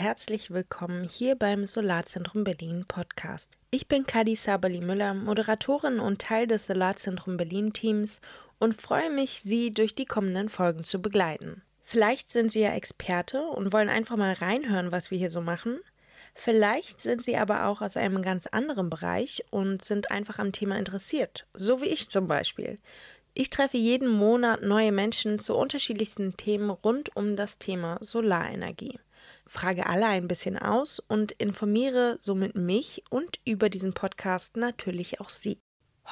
herzlich willkommen hier beim Solarzentrum Berlin Podcast. Ich bin Kadi Sabali Müller, Moderatorin und Teil des Solarzentrum Berlin Teams und freue mich, Sie durch die kommenden Folgen zu begleiten. Vielleicht sind Sie ja Experte und wollen einfach mal reinhören, was wir hier so machen. Vielleicht sind Sie aber auch aus einem ganz anderen Bereich und sind einfach am Thema interessiert, so wie ich zum Beispiel. Ich treffe jeden Monat neue Menschen zu unterschiedlichsten Themen rund um das Thema Solarenergie. Frage alle ein bisschen aus und informiere somit mich und über diesen Podcast natürlich auch Sie.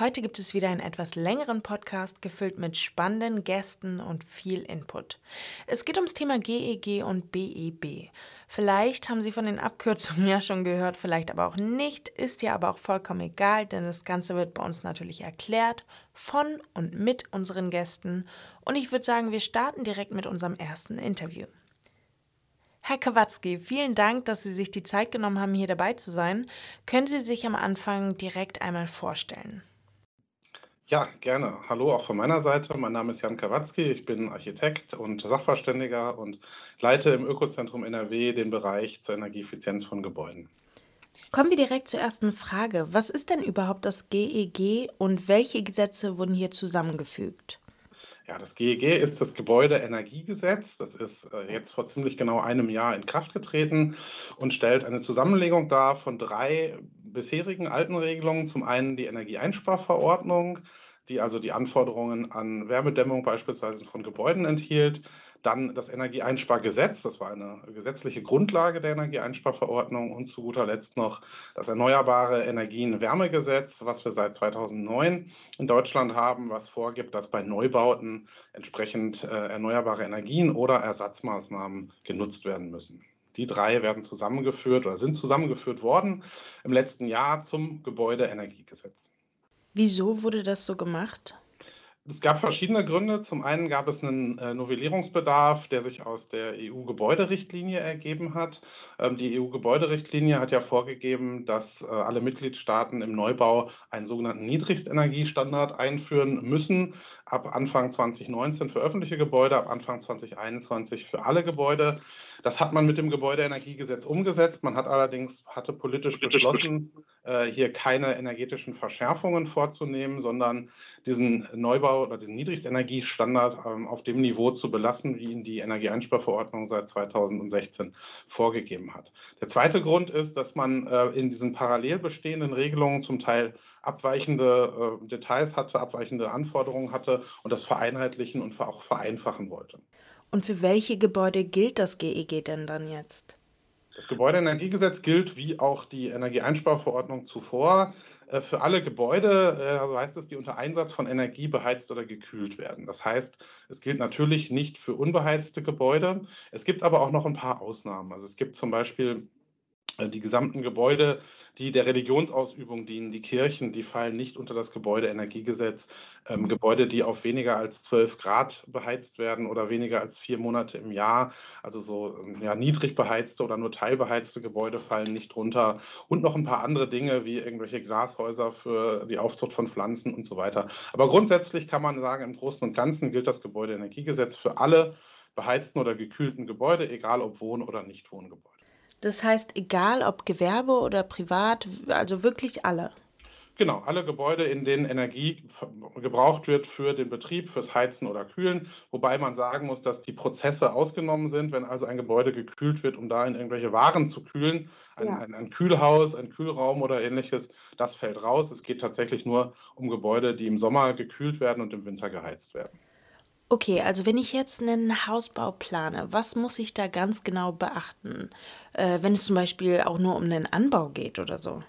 Heute gibt es wieder einen etwas längeren Podcast gefüllt mit spannenden Gästen und viel Input. Es geht ums Thema GEG e und BEB. Vielleicht haben Sie von den Abkürzungen ja schon gehört, vielleicht aber auch nicht. Ist ja aber auch vollkommen egal, denn das Ganze wird bei uns natürlich erklärt von und mit unseren Gästen. Und ich würde sagen, wir starten direkt mit unserem ersten Interview. Herr Kawatzki, vielen Dank, dass Sie sich die Zeit genommen haben, hier dabei zu sein. Können Sie sich am Anfang direkt einmal vorstellen? Ja, gerne. Hallo auch von meiner Seite. Mein Name ist Jan Kawatzki. Ich bin Architekt und Sachverständiger und leite im Ökozentrum NRW den Bereich zur Energieeffizienz von Gebäuden. Kommen wir direkt zur ersten Frage. Was ist denn überhaupt das GEG e und welche Gesetze wurden hier zusammengefügt? Ja, das GEG e ist das Gebäudeenergiegesetz. Das ist äh, jetzt vor ziemlich genau einem Jahr in Kraft getreten und stellt eine Zusammenlegung dar von drei bisherigen alten Regelungen. Zum einen die Energieeinsparverordnung, die also die Anforderungen an Wärmedämmung beispielsweise von Gebäuden enthielt. Dann das Energieeinspargesetz, das war eine gesetzliche Grundlage der Energieeinsparverordnung. Und zu guter Letzt noch das Erneuerbare Energien-Wärmegesetz, was wir seit 2009 in Deutschland haben, was vorgibt, dass bei Neubauten entsprechend äh, erneuerbare Energien oder Ersatzmaßnahmen genutzt werden müssen. Die drei werden zusammengeführt oder sind zusammengeführt worden im letzten Jahr zum Gebäudeenergiegesetz. Wieso wurde das so gemacht? Es gab verschiedene Gründe. Zum einen gab es einen äh, Novellierungsbedarf, der sich aus der EU-Gebäuderichtlinie ergeben hat. Ähm, die EU-Gebäuderichtlinie hat ja vorgegeben, dass äh, alle Mitgliedstaaten im Neubau einen sogenannten Niedrigstenergiestandard einführen müssen. Ab Anfang 2019 für öffentliche Gebäude, ab Anfang 2021 für alle Gebäude. Das hat man mit dem Gebäudeenergiegesetz umgesetzt. Man hat allerdings hatte politisch beschlossen, äh, hier keine energetischen Verschärfungen vorzunehmen, sondern diesen Neubau oder diesen Niedrigstenergiestandard ähm, auf dem Niveau zu belassen, wie ihn die Energieeinsparverordnung seit 2016 vorgegeben hat. Der zweite Grund ist, dass man äh, in diesen parallel bestehenden Regelungen zum Teil abweichende äh, Details hatte, abweichende Anforderungen hatte und das vereinheitlichen und auch vereinfachen wollte. Und für welche Gebäude gilt das GEG e denn dann jetzt? Das Gebäudeenergiegesetz gilt wie auch die Energieeinsparverordnung zuvor äh, für alle Gebäude, also heißt es, die unter Einsatz von Energie beheizt oder gekühlt werden. Das heißt, es gilt natürlich nicht für unbeheizte Gebäude. Es gibt aber auch noch ein paar Ausnahmen. Also es gibt zum Beispiel die gesamten Gebäude, die der Religionsausübung dienen, die Kirchen, die fallen nicht unter das Gebäudeenergiegesetz. Ähm, Gebäude, die auf weniger als 12 Grad beheizt werden oder weniger als vier Monate im Jahr, also so ähm, ja, niedrig beheizte oder nur teilbeheizte Gebäude fallen nicht runter. Und noch ein paar andere Dinge wie irgendwelche Glashäuser für die Aufzucht von Pflanzen und so weiter. Aber grundsätzlich kann man sagen, im Großen und Ganzen gilt das Gebäudeenergiegesetz für alle beheizten oder gekühlten Gebäude, egal ob Wohn- oder Nichtwohngebäude. Das heißt, egal ob Gewerbe oder privat, also wirklich alle. Genau, alle Gebäude, in denen Energie gebraucht wird für den Betrieb, fürs Heizen oder Kühlen. Wobei man sagen muss, dass die Prozesse ausgenommen sind, wenn also ein Gebäude gekühlt wird, um darin irgendwelche Waren zu kühlen. Ein, ja. ein, ein Kühlhaus, ein Kühlraum oder ähnliches, das fällt raus. Es geht tatsächlich nur um Gebäude, die im Sommer gekühlt werden und im Winter geheizt werden. Okay, also wenn ich jetzt einen Hausbau plane, was muss ich da ganz genau beachten, äh, wenn es zum Beispiel auch nur um den Anbau geht oder so?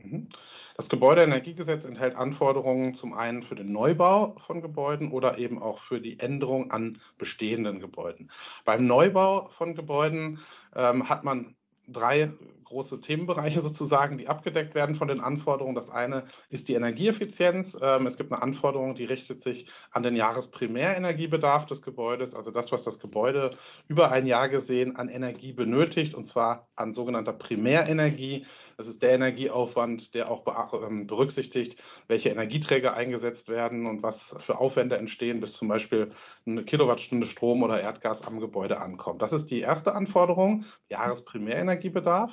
Mhm. Das Gebäudeenergiegesetz enthält Anforderungen zum einen für den Neubau von Gebäuden oder eben auch für die Änderung an bestehenden Gebäuden. Beim Neubau von Gebäuden ähm, hat man drei große Themenbereiche sozusagen, die abgedeckt werden von den Anforderungen. Das eine ist die Energieeffizienz. Ähm, es gibt eine Anforderung, die richtet sich an den Jahresprimärenergiebedarf des Gebäudes, also das, was das Gebäude über ein Jahr gesehen an Energie benötigt, und zwar an sogenannter Primärenergie. Das ist der Energieaufwand, der auch ähm, berücksichtigt, welche Energieträger eingesetzt werden und was für Aufwände entstehen, bis zum Beispiel eine Kilowattstunde Strom oder Erdgas am Gebäude ankommt. Das ist die erste Anforderung, Jahresprimärenergiebedarf.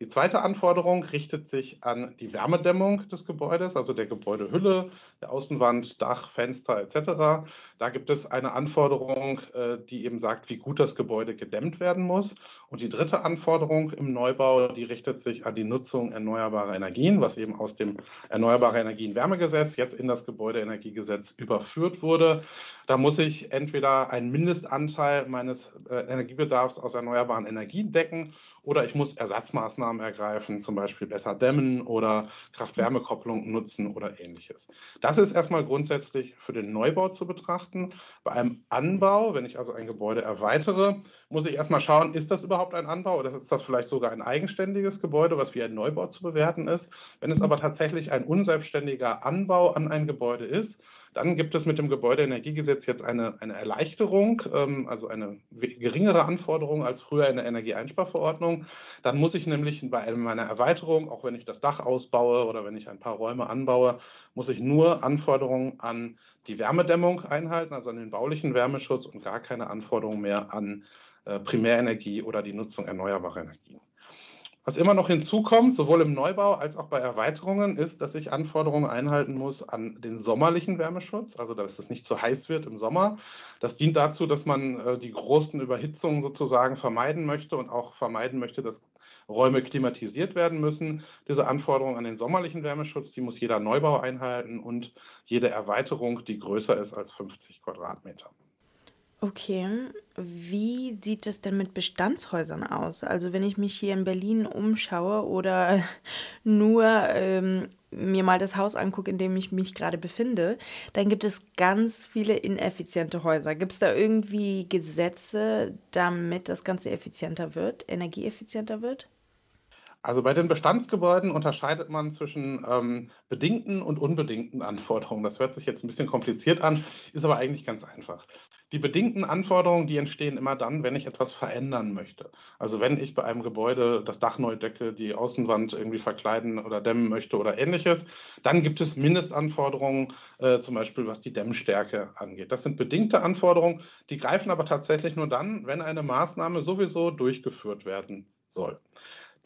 Die zweite Anforderung richtet sich an die Wärmedämmung des Gebäudes, also der Gebäudehülle, der Außenwand, Dach, Fenster etc. Da gibt es eine Anforderung, äh, die eben sagt, wie gut das Gebäude gedämmt werden muss. Und die dritte Anforderung im Neubau, die richtet sich an die Nutzung erneuerbarer Energien, was eben aus dem Erneuerbare Energien Wärmegesetz jetzt in das Gebäudeenergiegesetz überführt wurde. Da muss ich entweder einen Mindestanteil meines äh, Energiebedarfs aus erneuerbaren Energien decken oder ich muss Ersatzmaßnahmen ergreifen, zum Beispiel besser dämmen oder Kraft-Wärme-Kopplung nutzen oder ähnliches. Das ist erstmal grundsätzlich für den Neubau zu betrachten. Bei einem Anbau, wenn ich also ein Gebäude erweitere, muss ich erstmal schauen, ist das überhaupt ein Anbau oder ist das vielleicht sogar ein eigenständiges Gebäude, was wie ein Neubau zu bewerten ist. Wenn es aber tatsächlich ein unselbstständiger Anbau an ein Gebäude ist, dann gibt es mit dem Gebäudeenergiegesetz jetzt eine, eine Erleichterung, ähm, also eine geringere Anforderung als früher in der Energieeinsparverordnung. Dann muss ich nämlich bei meiner Erweiterung, auch wenn ich das Dach ausbaue oder wenn ich ein paar Räume anbaue, muss ich nur Anforderungen an die Wärmedämmung einhalten, also an den baulichen Wärmeschutz und gar keine Anforderungen mehr an äh, Primärenergie oder die Nutzung erneuerbarer Energien. Was immer noch hinzukommt, sowohl im Neubau als auch bei Erweiterungen, ist, dass ich Anforderungen einhalten muss an den sommerlichen Wärmeschutz, also dass es nicht zu heiß wird im Sommer. Das dient dazu, dass man äh, die großen Überhitzungen sozusagen vermeiden möchte und auch vermeiden möchte, dass Räume klimatisiert werden müssen. Diese Anforderung an den sommerlichen Wärmeschutz, die muss jeder Neubau einhalten und jede Erweiterung, die größer ist als 50 Quadratmeter. Okay, wie sieht es denn mit Bestandshäusern aus? Also wenn ich mich hier in Berlin umschaue oder nur ähm, mir mal das Haus angucke, in dem ich mich gerade befinde, dann gibt es ganz viele ineffiziente Häuser. Gibt es da irgendwie Gesetze, damit das Ganze effizienter wird, energieeffizienter wird? Also bei den Bestandsgebäuden unterscheidet man zwischen ähm, bedingten und unbedingten Anforderungen. Das hört sich jetzt ein bisschen kompliziert an, ist aber eigentlich ganz einfach. Die bedingten Anforderungen, die entstehen immer dann, wenn ich etwas verändern möchte. Also wenn ich bei einem Gebäude das Dach neu decke, die Außenwand irgendwie verkleiden oder dämmen möchte oder ähnliches, dann gibt es Mindestanforderungen, äh, zum Beispiel was die Dämmstärke angeht. Das sind bedingte Anforderungen, die greifen aber tatsächlich nur dann, wenn eine Maßnahme sowieso durchgeführt werden soll.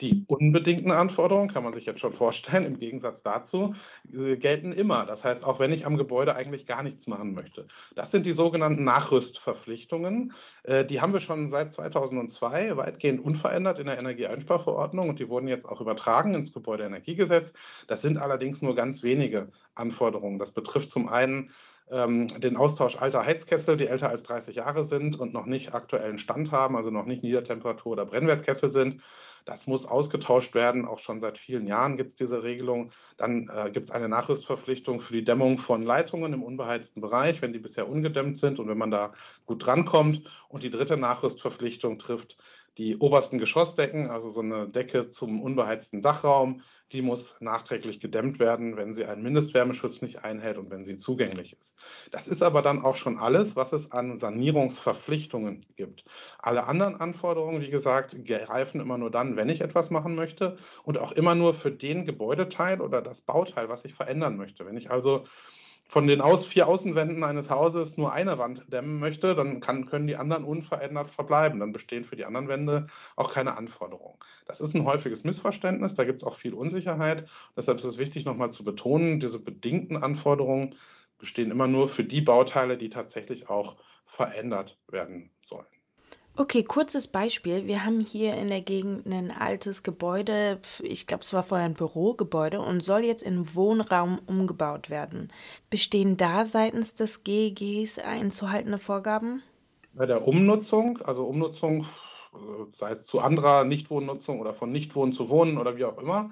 Die unbedingten Anforderungen, kann man sich jetzt schon vorstellen, im Gegensatz dazu, äh, gelten immer. Das heißt, auch wenn ich am Gebäude eigentlich gar nichts machen möchte. Das sind die sogenannten Nachrüstverpflichtungen. Äh, die haben wir schon seit 2002 weitgehend unverändert in der Energieeinsparverordnung und die wurden jetzt auch übertragen ins Gebäudeenergiegesetz. Das sind allerdings nur ganz wenige Anforderungen. Das betrifft zum einen ähm, den Austausch alter Heizkessel, die älter als 30 Jahre sind und noch nicht aktuellen Stand haben, also noch nicht Niedertemperatur- oder Brennwertkessel sind. Das muss ausgetauscht werden. Auch schon seit vielen Jahren gibt es diese Regelung. Dann äh, gibt es eine Nachrüstverpflichtung für die Dämmung von Leitungen im unbeheizten Bereich, wenn die bisher ungedämmt sind und wenn man da gut drankommt. Und die dritte Nachrüstverpflichtung trifft die obersten Geschossdecken, also so eine Decke zum unbeheizten Dachraum, die muss nachträglich gedämmt werden, wenn sie einen Mindestwärmeschutz nicht einhält und wenn sie zugänglich ist. Das ist aber dann auch schon alles, was es an Sanierungsverpflichtungen gibt. Alle anderen Anforderungen, wie gesagt, greifen immer nur dann, wenn ich etwas machen möchte und auch immer nur für den Gebäudeteil oder das Bauteil, was ich verändern möchte. Wenn ich also von den aus, vier Außenwänden eines Hauses nur eine Wand dämmen möchte, dann kann, können die anderen unverändert verbleiben. Dann bestehen für die anderen Wände auch keine Anforderungen. Das ist ein häufiges Missverständnis, da gibt es auch viel Unsicherheit. Deshalb ist es wichtig, nochmal zu betonen, diese bedingten Anforderungen bestehen immer nur für die Bauteile, die tatsächlich auch verändert werden sollen. Okay, kurzes Beispiel. Wir haben hier in der Gegend ein altes Gebäude, ich glaube, es war vorher ein Bürogebäude und soll jetzt in Wohnraum umgebaut werden. Bestehen da seitens des GEGs einzuhaltende Vorgaben? Bei der Umnutzung, also Umnutzung, sei es zu anderer Nichtwohnnutzung oder von Nichtwohnen zu Wohnen oder wie auch immer,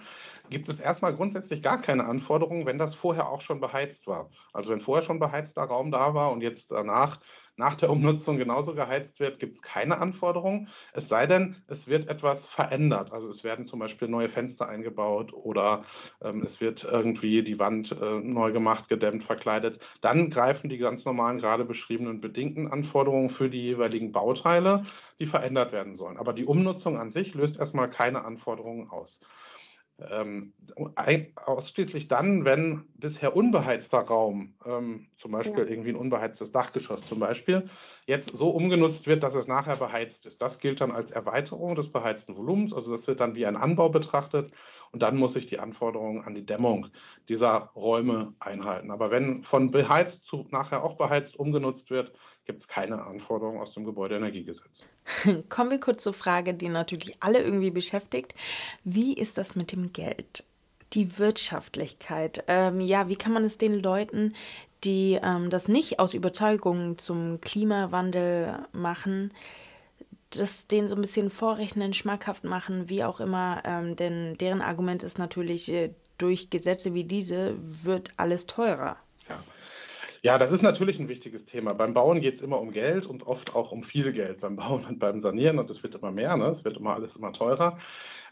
gibt es erstmal grundsätzlich gar keine Anforderungen, wenn das vorher auch schon beheizt war. Also wenn vorher schon beheizter Raum da war und jetzt danach nach der Umnutzung genauso geheizt wird, gibt es keine Anforderungen. Es sei denn, es wird etwas verändert. Also es werden zum Beispiel neue Fenster eingebaut oder ähm, es wird irgendwie die Wand äh, neu gemacht, gedämmt, verkleidet. Dann greifen die ganz normalen, gerade beschriebenen bedingten Anforderungen für die jeweiligen Bauteile, die verändert werden sollen. Aber die Umnutzung an sich löst erstmal keine Anforderungen aus. Ähm, ausschließlich dann, wenn bisher unbeheizter Raum, ähm, zum Beispiel ja. irgendwie ein unbeheiztes Dachgeschoss zum Beispiel, jetzt so umgenutzt wird, dass es nachher beheizt ist. Das gilt dann als Erweiterung des beheizten Volumens, also das wird dann wie ein Anbau betrachtet und dann muss ich die Anforderungen an die Dämmung dieser Räume einhalten. Aber wenn von beheizt zu nachher auch beheizt umgenutzt wird, gibt es keine Anforderungen aus dem Gebäudeenergiegesetz. Kommen wir kurz zur Frage, die natürlich alle irgendwie beschäftigt. Wie ist das mit dem Geld? Die Wirtschaftlichkeit. Ähm, ja, wie kann man es den Leuten, die ähm, das nicht aus Überzeugung zum Klimawandel machen, das denen so ein bisschen vorrechnen, schmackhaft machen, wie auch immer. Ähm, denn deren Argument ist natürlich, äh, durch Gesetze wie diese wird alles teurer. Ja, das ist natürlich ein wichtiges Thema. Beim Bauen geht es immer um Geld und oft auch um viel Geld. Beim Bauen und beim Sanieren und es wird immer mehr, ne? es wird immer alles immer teurer.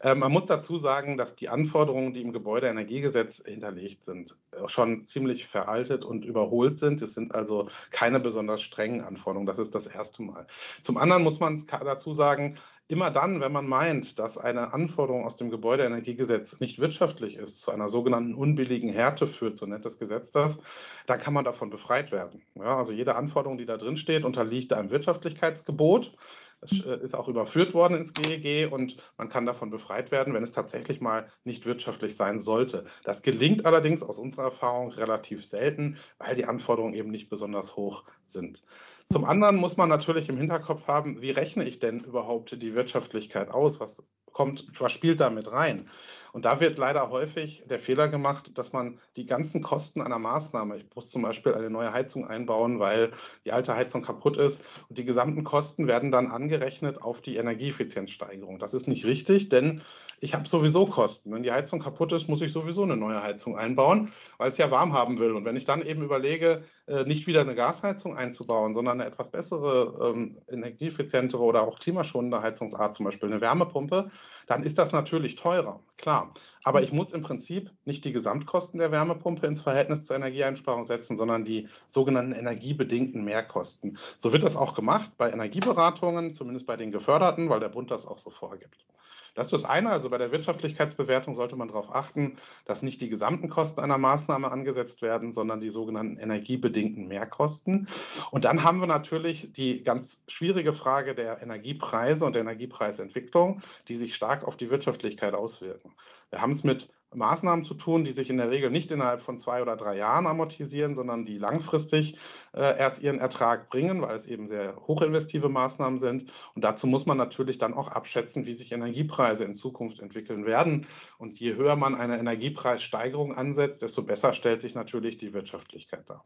Ähm, man muss dazu sagen, dass die Anforderungen, die im Gebäudeenergiegesetz hinterlegt sind, schon ziemlich veraltet und überholt sind. Es sind also keine besonders strengen Anforderungen. Das ist das erste Mal. Zum anderen muss man dazu sagen, Immer dann, wenn man meint, dass eine Anforderung aus dem Gebäudeenergiegesetz nicht wirtschaftlich ist, zu einer sogenannten unbilligen Härte führt, so nennt das Gesetz das, dann kann man davon befreit werden. Ja, also jede Anforderung, die da drin steht, unterliegt einem Wirtschaftlichkeitsgebot. Das äh, ist auch überführt worden ins GEG und man kann davon befreit werden, wenn es tatsächlich mal nicht wirtschaftlich sein sollte. Das gelingt allerdings aus unserer Erfahrung relativ selten, weil die Anforderungen eben nicht besonders hoch sind. Zum anderen muss man natürlich im Hinterkopf haben, wie rechne ich denn überhaupt die Wirtschaftlichkeit aus? Was kommt, was spielt da mit rein? Und da wird leider häufig der Fehler gemacht, dass man die ganzen Kosten einer Maßnahme, ich muss zum Beispiel eine neue Heizung einbauen, weil die alte Heizung kaputt ist, und die gesamten Kosten werden dann angerechnet auf die Energieeffizienzsteigerung. Das ist nicht richtig, denn ich habe sowieso Kosten. Wenn die Heizung kaputt ist, muss ich sowieso eine neue Heizung einbauen, weil es ja warm haben will. Und wenn ich dann eben überlege, äh, nicht wieder eine Gasheizung einzubauen, sondern eine etwas bessere, ähm, energieeffizientere oder auch klimaschonende Heizungsart, zum Beispiel eine Wärmepumpe, dann ist das natürlich teurer, klar. Aber ich muss im Prinzip nicht die Gesamtkosten der Wärmepumpe ins Verhältnis zur Energieeinsparung setzen, sondern die sogenannten energiebedingten Mehrkosten. So wird das auch gemacht bei Energieberatungen, zumindest bei den geförderten, weil der Bund das auch so vorgibt. Das ist das eine. Also bei der Wirtschaftlichkeitsbewertung sollte man darauf achten, dass nicht die gesamten Kosten einer Maßnahme angesetzt werden, sondern die sogenannten energiebedingten Mehrkosten. Und dann haben wir natürlich die ganz schwierige Frage der Energiepreise und der Energiepreisentwicklung, die sich stark auf die Wirtschaftlichkeit auswirken. Wir haben es mit Maßnahmen zu tun, die sich in der Regel nicht innerhalb von zwei oder drei Jahren amortisieren, sondern die langfristig äh, erst ihren Ertrag bringen, weil es eben sehr hochinvestive Maßnahmen sind. Und dazu muss man natürlich dann auch abschätzen, wie sich Energiepreise in Zukunft entwickeln werden. Und je höher man eine Energiepreissteigerung ansetzt, desto besser stellt sich natürlich die Wirtschaftlichkeit dar.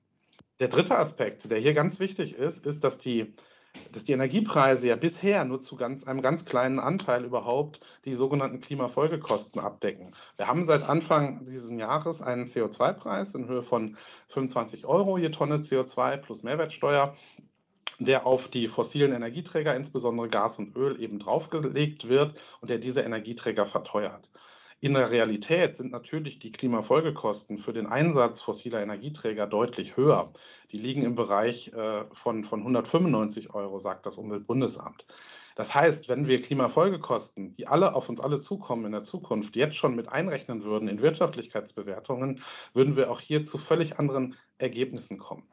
Der dritte Aspekt, der hier ganz wichtig ist, ist, dass die dass die Energiepreise ja bisher nur zu ganz, einem ganz kleinen Anteil überhaupt die sogenannten Klimafolgekosten abdecken. Wir haben seit Anfang dieses Jahres einen CO2-Preis in Höhe von 25 Euro je Tonne CO2 plus Mehrwertsteuer der auf die fossilen Energieträger, insbesondere Gas und Öl, eben draufgelegt wird und der diese Energieträger verteuert. In der Realität sind natürlich die Klimafolgekosten für den Einsatz fossiler Energieträger deutlich höher. Die liegen im Bereich äh, von, von 195 Euro, sagt das Umweltbundesamt. Das heißt, wenn wir Klimafolgekosten, die alle auf uns alle zukommen in der Zukunft, jetzt schon mit einrechnen würden in Wirtschaftlichkeitsbewertungen, würden wir auch hier zu völlig anderen Ergebnissen kommen.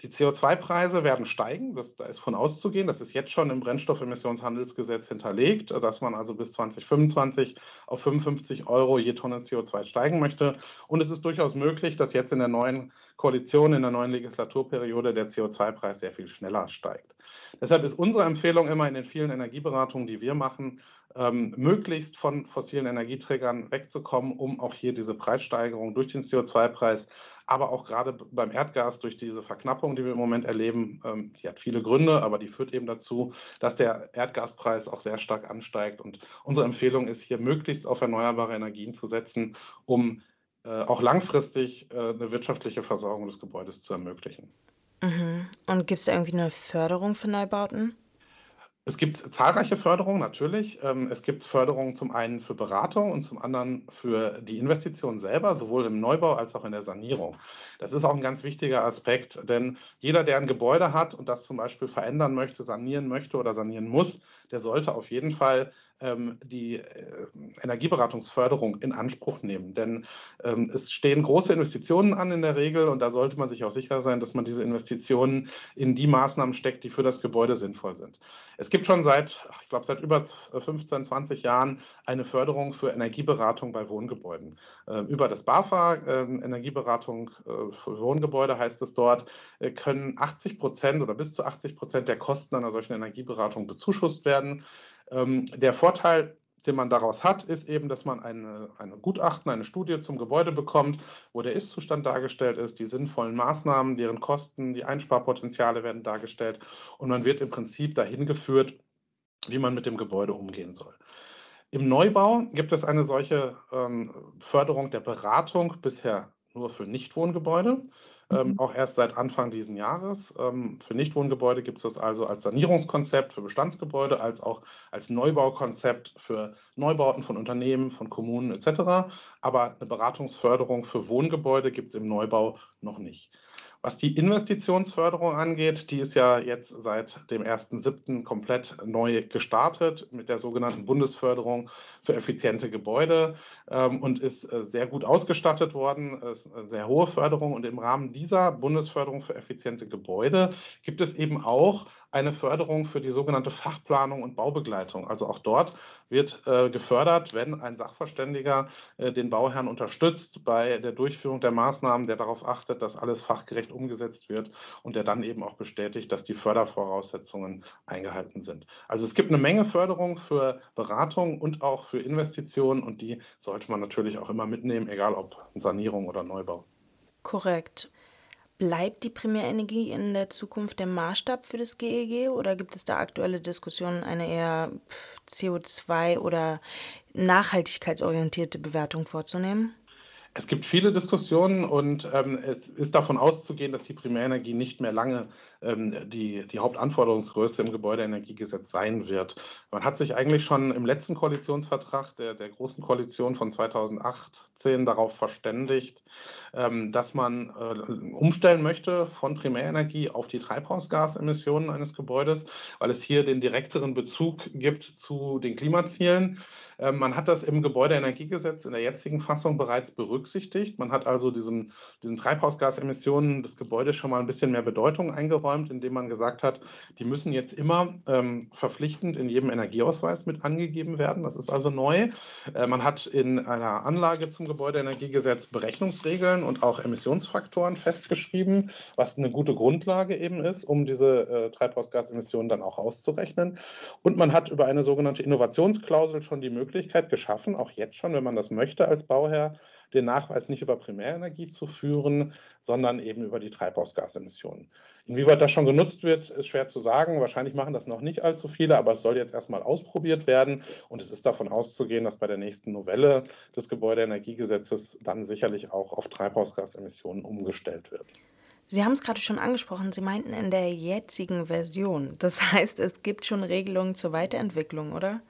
Die CO2-Preise werden steigen, das, da ist von auszugehen. Das ist jetzt schon im Brennstoffemissionshandelsgesetz hinterlegt, dass man also bis 2025 auf 55 Euro je Tonne CO2 steigen möchte. Und es ist durchaus möglich, dass jetzt in der neuen Koalition, in der neuen Legislaturperiode der CO2-Preis sehr viel schneller steigt. Deshalb ist unsere Empfehlung immer in den vielen Energieberatungen, die wir machen, ähm, möglichst von fossilen Energieträgern wegzukommen, um auch hier diese Preissteigerung durch den CO2-Preis aber auch gerade beim Erdgas durch diese Verknappung, die wir im Moment erleben, ähm, die hat viele Gründe, aber die führt eben dazu, dass der Erdgaspreis auch sehr stark ansteigt. Und unsere Empfehlung ist hier möglichst auf erneuerbare Energien zu setzen, um äh, auch langfristig äh, eine wirtschaftliche Versorgung des Gebäudes zu ermöglichen. Mhm. Und gibt es da irgendwie eine Förderung für Neubauten? Es gibt zahlreiche Förderungen, natürlich. Ähm, es gibt Förderungen zum einen für Beratung und zum anderen für die Investition selber, sowohl im Neubau als auch in der Sanierung. Das ist auch ein ganz wichtiger Aspekt, denn jeder, der ein Gebäude hat und das zum Beispiel verändern möchte, sanieren möchte oder sanieren muss, der sollte auf jeden Fall die äh, Energieberatungsförderung in Anspruch nehmen. Denn ähm, es stehen große Investitionen an in der Regel und da sollte man sich auch sicher sein, dass man diese Investitionen in die Maßnahmen steckt, die für das Gebäude sinnvoll sind. Es gibt schon seit, ich glaube, seit über 15, 20 Jahren eine Förderung für Energieberatung bei Wohngebäuden. Ähm, über das BAFA, Energieberatung äh, für Wohngebäude heißt es dort, äh, können 80 Prozent oder bis zu 80 Prozent der Kosten einer solchen Energieberatung bezuschusst werden. Ähm, der Vorteil, den man daraus hat, ist eben, dass man eine, eine Gutachten, eine Studie zum Gebäude bekommt, wo der Ist-Zustand dargestellt ist, die sinnvollen Maßnahmen, deren Kosten, die Einsparpotenziale werden dargestellt und man wird im Prinzip dahin geführt, wie man mit dem Gebäude umgehen soll. Im Neubau gibt es eine solche ähm, Förderung der Beratung bisher nur für Nichtwohngebäude. Ähm, mhm. auch erst seit Anfang dieses Jahres. Ähm, für Nichtwohngebäude gibt es das also als Sanierungskonzept für Bestandsgebäude, als auch als Neubaukonzept für Neubauten von Unternehmen, von Kommunen etc. Aber eine Beratungsförderung für Wohngebäude gibt es im Neubau noch nicht. Was die Investitionsförderung angeht, die ist ja jetzt seit dem 1.7. komplett neu gestartet mit der sogenannten Bundesförderung für effiziente Gebäude ähm, und ist äh, sehr gut ausgestattet worden, ist eine sehr hohe Förderung. Und im Rahmen dieser Bundesförderung für effiziente Gebäude gibt es eben auch eine Förderung für die sogenannte Fachplanung und Baubegleitung. Also auch dort wird äh, gefördert, wenn ein Sachverständiger äh, den Bauherrn unterstützt bei der Durchführung der Maßnahmen, der darauf achtet, dass alles fachgerecht umgesetzt wird und der dann eben auch bestätigt, dass die Fördervoraussetzungen eingehalten sind. Also es gibt eine Menge Förderung für Beratung und auch für Investitionen und die sollte man natürlich auch immer mitnehmen, egal ob Sanierung oder Neubau. Korrekt. Bleibt die Primärenergie in der Zukunft der Maßstab für das GEG e oder gibt es da aktuelle Diskussionen, eine eher CO2 oder nachhaltigkeitsorientierte Bewertung vorzunehmen? Es gibt viele Diskussionen und ähm, es ist davon auszugehen, dass die Primärenergie nicht mehr lange die, die Hauptanforderungsgröße im Gebäudeenergiegesetz sein wird. Man hat sich eigentlich schon im letzten Koalitionsvertrag der, der Großen Koalition von 2018 darauf verständigt, ähm, dass man äh, umstellen möchte von Primärenergie auf die Treibhausgasemissionen eines Gebäudes, weil es hier den direkteren Bezug gibt zu den Klimazielen. Ähm, man hat das im Gebäudeenergiegesetz in der jetzigen Fassung bereits berücksichtigt. Man hat also diesen, diesen Treibhausgasemissionen des Gebäudes schon mal ein bisschen mehr Bedeutung eingeräumt, indem man gesagt hat, die müssen jetzt immer ähm, verpflichtend in jedem Energieausweis mit angegeben werden. Das ist also neu. Äh, man hat in einer Anlage zum Gebäudeenergiegesetz Berechnungsregeln und auch Emissionsfaktoren festgeschrieben, was eine gute Grundlage eben ist, um diese äh, Treibhausgasemissionen dann auch auszurechnen. Und man hat über eine sogenannte Innovationsklausel schon die Möglichkeit geschaffen, auch jetzt schon, wenn man das möchte als Bauherr, den Nachweis nicht über Primärenergie zu führen, sondern eben über die Treibhausgasemissionen. Inwieweit das schon genutzt wird, ist schwer zu sagen. Wahrscheinlich machen das noch nicht allzu viele, aber es soll jetzt erstmal ausprobiert werden. Und es ist davon auszugehen, dass bei der nächsten Novelle des Gebäudeenergiegesetzes dann sicherlich auch auf Treibhausgasemissionen umgestellt wird. Sie haben es gerade schon angesprochen, Sie meinten in der jetzigen Version. Das heißt, es gibt schon Regelungen zur Weiterentwicklung, oder?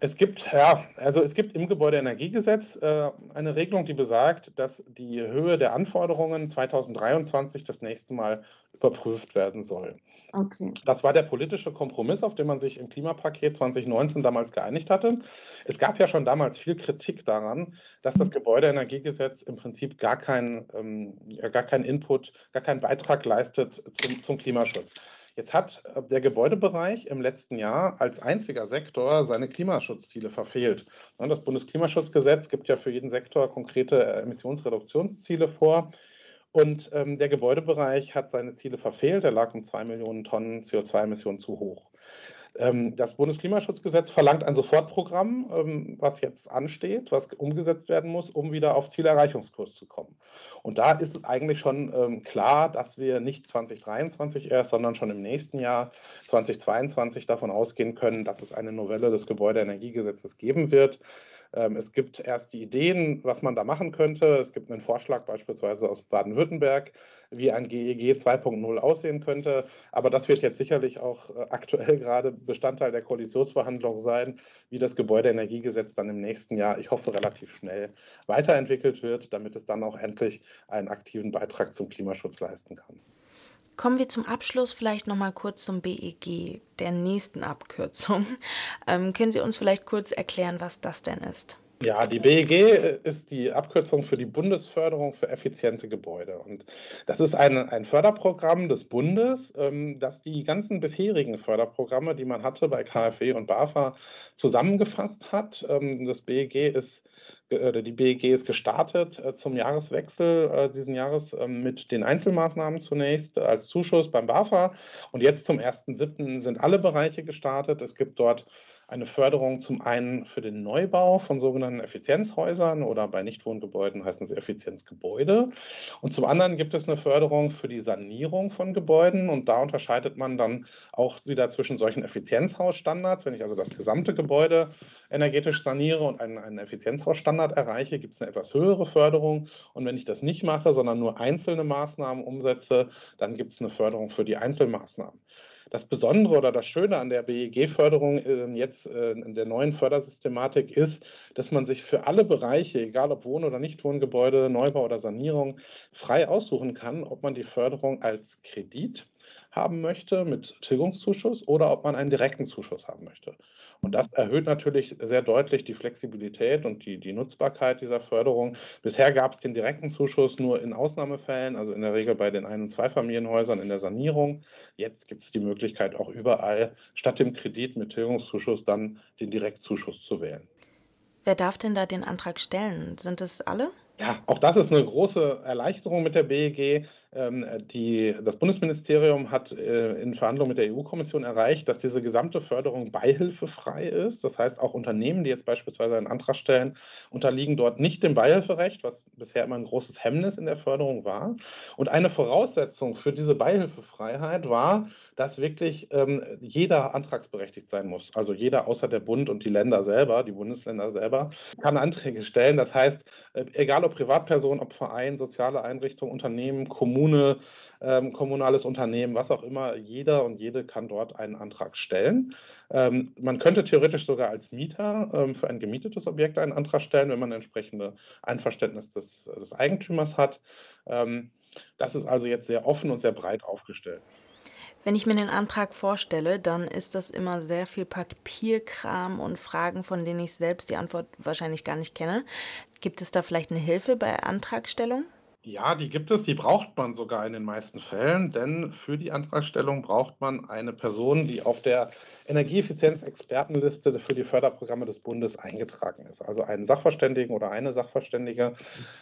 Es gibt, ja, also es gibt im Gebäudeenergiegesetz äh, eine Regelung, die besagt, dass die Höhe der Anforderungen 2023 das nächste Mal überprüft werden soll. Okay. Das war der politische Kompromiss, auf den man sich im Klimapaket 2019 damals geeinigt hatte. Es gab ja schon damals viel Kritik daran, dass das Gebäudeenergiegesetz im Prinzip gar keinen ähm, gar kein Input, gar keinen Beitrag leistet zum, zum Klimaschutz. Jetzt hat äh, der Gebäudebereich im letzten Jahr als einziger Sektor seine Klimaschutzziele verfehlt. Das Bundesklimaschutzgesetz gibt ja für jeden Sektor konkrete äh, Emissionsreduktionsziele vor. Und ähm, der Gebäudebereich hat seine Ziele verfehlt. Er lag um zwei Millionen Tonnen CO2-Emissionen zu hoch. Ähm, das Bundesklimaschutzgesetz verlangt ein Sofortprogramm, ähm, was jetzt ansteht, was umgesetzt werden muss, um wieder auf Zielerreichungskurs zu kommen. Und da ist eigentlich schon ähm, klar, dass wir nicht 2023 erst, sondern schon im nächsten Jahr 2022 davon ausgehen können, dass es eine Novelle des Gebäudeenergiegesetzes geben wird. Ähm, es gibt erst die Ideen, was man da machen könnte. Es gibt einen Vorschlag beispielsweise aus Baden-Württemberg, wie ein GEG 2.0 aussehen könnte. Aber das wird jetzt sicherlich auch äh, aktuell gerade Bestandteil der Koalitionsverhandlungen sein, wie das Gebäudeenergiegesetz dann im nächsten Jahr, ich hoffe, relativ schnell weiterentwickelt wird, damit es dann auch endlich einen aktiven Beitrag zum Klimaschutz leisten kann. Kommen wir zum Abschluss vielleicht noch mal kurz zum BEG, der nächsten Abkürzung. Ähm, können Sie uns vielleicht kurz erklären, was das denn ist? Ja, die BEG ist die Abkürzung für die Bundesförderung für effiziente Gebäude. Und das ist ein, ein Förderprogramm des Bundes, ähm, das die ganzen bisherigen Förderprogramme, die man hatte bei KfW und BAFA, zusammengefasst hat. Ähm, das BEG ist die BEG ist gestartet äh, zum Jahreswechsel äh, diesen Jahres ähm, mit den Einzelmaßnahmen zunächst als Zuschuss beim BAFA und jetzt zum 1.7. sind alle Bereiche gestartet. Es gibt dort eine Förderung zum einen für den Neubau von sogenannten Effizienzhäusern oder bei Nichtwohngebäuden heißen sie Effizienzgebäude. Und zum anderen gibt es eine Förderung für die Sanierung von Gebäuden und da unterscheidet man dann auch wieder zwischen solchen Effizienzhausstandards. Wenn ich also das gesamte Gebäude energetisch saniere und einen, einen Effizienzhausstandard erreiche, gibt es eine etwas höhere Förderung. Und wenn ich das nicht mache, sondern nur einzelne Maßnahmen umsetze, dann gibt es eine Förderung für die Einzelmaßnahmen. Das Besondere oder das Schöne an der BEG-Förderung äh, jetzt äh, in der neuen Fördersystematik ist, dass man sich für alle Bereiche, egal ob Wohn- oder Nichtwohngebäude, Neubau oder Sanierung, frei aussuchen kann, ob man die Förderung als Kredit haben möchte mit Tilgungszuschuss oder ob man einen direkten Zuschuss haben möchte. Und das erhöht natürlich sehr deutlich die Flexibilität und die, die Nutzbarkeit dieser Förderung. Bisher gab es den direkten Zuschuss nur in Ausnahmefällen, also in der Regel bei den Ein- und Zweifamilienhäusern in der Sanierung. Jetzt gibt es die Möglichkeit, auch überall statt dem Kredit mit Tilgungszuschuss dann den Direktzuschuss zu wählen. Wer darf denn da den Antrag stellen? Sind es alle? Ja, auch das ist eine große Erleichterung mit der BEG. Ähm, die, das Bundesministerium hat äh, in Verhandlungen mit der EU-Kommission erreicht, dass diese gesamte Förderung beihilfefrei ist. Das heißt, auch Unternehmen, die jetzt beispielsweise einen Antrag stellen, unterliegen dort nicht dem Beihilferecht, was bisher immer ein großes Hemmnis in der Förderung war. Und eine Voraussetzung für diese Beihilfefreiheit war, dass wirklich ähm, jeder antragsberechtigt sein muss. Also jeder außer der Bund und die Länder selber, die Bundesländer selber, kann Anträge stellen. Das heißt, äh, egal ob Privatperson, ob Verein, soziale Einrichtung, Unternehmen, Kommune, ähm, kommunales Unternehmen, was auch immer, jeder und jede kann dort einen Antrag stellen. Ähm, man könnte theoretisch sogar als Mieter ähm, für ein gemietetes Objekt einen Antrag stellen, wenn man entsprechende Einverständnis des, des Eigentümers hat. Ähm, das ist also jetzt sehr offen und sehr breit aufgestellt. Wenn ich mir den Antrag vorstelle, dann ist das immer sehr viel Papierkram und Fragen, von denen ich selbst die Antwort wahrscheinlich gar nicht kenne. Gibt es da vielleicht eine Hilfe bei Antragstellung? Ja, die gibt es, die braucht man sogar in den meisten Fällen, denn für die Antragstellung braucht man eine Person, die auf der Energieeffizienz-Expertenliste für die Förderprogramme des Bundes eingetragen ist. Also einen Sachverständigen oder eine Sachverständige,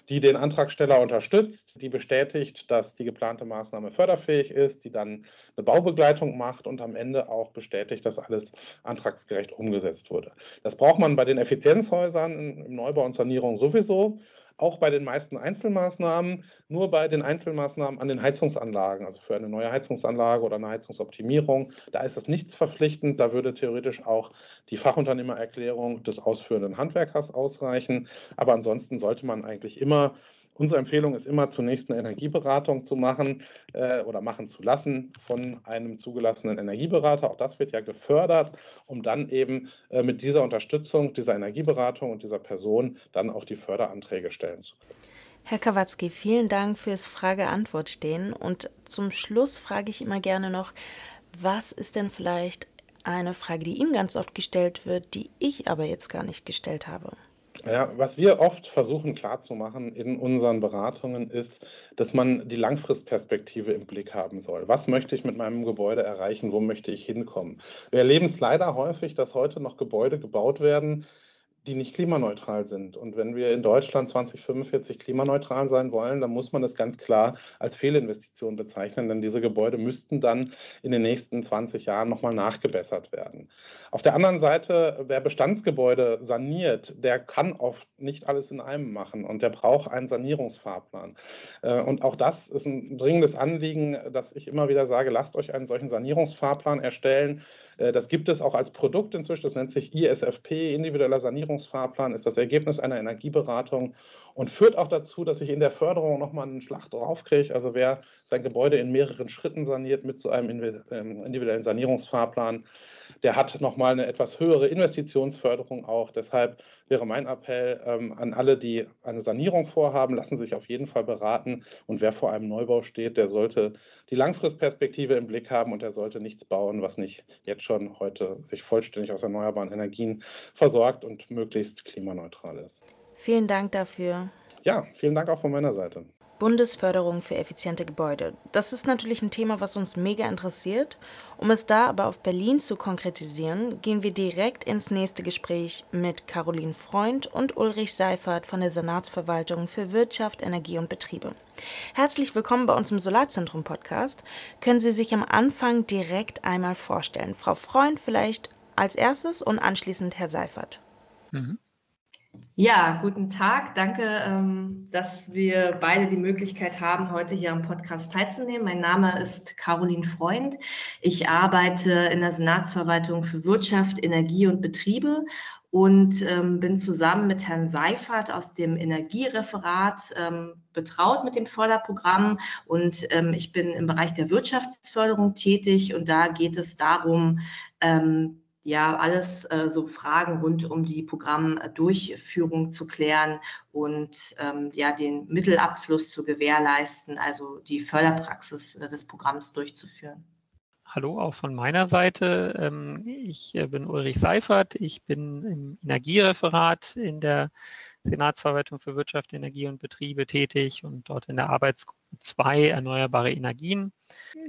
die den Antragsteller unterstützt, die bestätigt, dass die geplante Maßnahme förderfähig ist, die dann eine Baubegleitung macht und am Ende auch bestätigt, dass alles antragsgerecht umgesetzt wurde. Das braucht man bei den Effizienzhäusern im Neubau und Sanierung sowieso auch bei den meisten Einzelmaßnahmen, nur bei den Einzelmaßnahmen an den Heizungsanlagen, also für eine neue Heizungsanlage oder eine Heizungsoptimierung, da ist das nichts verpflichtend. Da würde theoretisch auch die Fachunternehmererklärung des ausführenden Handwerkers ausreichen. Aber ansonsten sollte man eigentlich immer Unsere Empfehlung ist immer zunächst eine Energieberatung zu machen äh, oder machen zu lassen von einem zugelassenen Energieberater. Auch das wird ja gefördert, um dann eben äh, mit dieser Unterstützung dieser Energieberatung und dieser Person dann auch die Förderanträge stellen zu können. Herr Kawatzki, vielen Dank fürs Frage-Antwort-Stehen. Und zum Schluss frage ich immer gerne noch, was ist denn vielleicht eine Frage, die Ihnen ganz oft gestellt wird, die ich aber jetzt gar nicht gestellt habe? Ja, was wir oft versuchen klarzumachen in unseren Beratungen ist, dass man die Langfristperspektive im Blick haben soll. Was möchte ich mit meinem Gebäude erreichen? Wo möchte ich hinkommen? Wir erleben es leider häufig, dass heute noch Gebäude gebaut werden, die nicht klimaneutral sind. Und wenn wir in Deutschland 2045 klimaneutral sein wollen, dann muss man das ganz klar als Fehlinvestition bezeichnen, denn diese Gebäude müssten dann in den nächsten 20 Jahren nochmal nachgebessert werden. Auf der anderen Seite, wer Bestandsgebäude saniert, der kann oft nicht alles in einem machen und der braucht einen Sanierungsfahrplan. Äh, und auch das ist ein dringendes Anliegen, dass ich immer wieder sage, lasst euch einen solchen Sanierungsfahrplan erstellen, das gibt es auch als Produkt inzwischen. Das nennt sich ISFP, individueller Sanierungsfahrplan, ist das Ergebnis einer Energieberatung und führt auch dazu, dass ich in der Förderung nochmal einen Schlag draufkriege. Also wer sein Gebäude in mehreren Schritten saniert mit so einem ähm, individuellen Sanierungsfahrplan, der hat nochmal eine etwas höhere Investitionsförderung auch. Deshalb wäre mein Appell ähm, an alle, die eine Sanierung vorhaben, lassen sich auf jeden Fall beraten. Und wer vor einem Neubau steht, der sollte die Langfristperspektive im Blick haben und der sollte nichts bauen, was nicht jetzt schon heute sich vollständig aus erneuerbaren Energien versorgt und möglichst klimaneutral ist. Vielen Dank dafür. Ja, vielen Dank auch von meiner Seite. Bundesförderung für effiziente Gebäude. Das ist natürlich ein Thema, was uns mega interessiert. Um es da aber auf Berlin zu konkretisieren, gehen wir direkt ins nächste Gespräch mit Caroline Freund und Ulrich Seifert von der Senatsverwaltung für Wirtschaft, Energie und Betriebe. Herzlich willkommen bei uns im Solarzentrum Podcast. Können Sie sich am Anfang direkt einmal vorstellen? Frau Freund vielleicht als erstes und anschließend Herr Seifert. Mhm. Ja, guten Tag. Danke, ähm, dass wir beide die Möglichkeit haben, heute hier am Podcast teilzunehmen. Mein Name ist Caroline Freund. Ich arbeite in der Senatsverwaltung für Wirtschaft, Energie und Betriebe und ähm, bin zusammen mit Herrn Seifert aus dem Energiereferat ähm, betraut mit dem Förderprogramm und ich bin im Bereich der Wirtschaftsförderung tätig und da geht es darum, ja, alles äh, so Fragen rund um die Programmdurchführung zu klären und ähm, ja, den Mittelabfluss zu gewährleisten, also die Förderpraxis äh, des Programms durchzuführen. Hallo auch von meiner Seite. Ähm, ich äh, bin Ulrich Seifert. Ich bin im Energiereferat in der Senatsverwaltung für Wirtschaft, Energie und Betriebe tätig und dort in der Arbeitsgruppe 2 Erneuerbare Energien.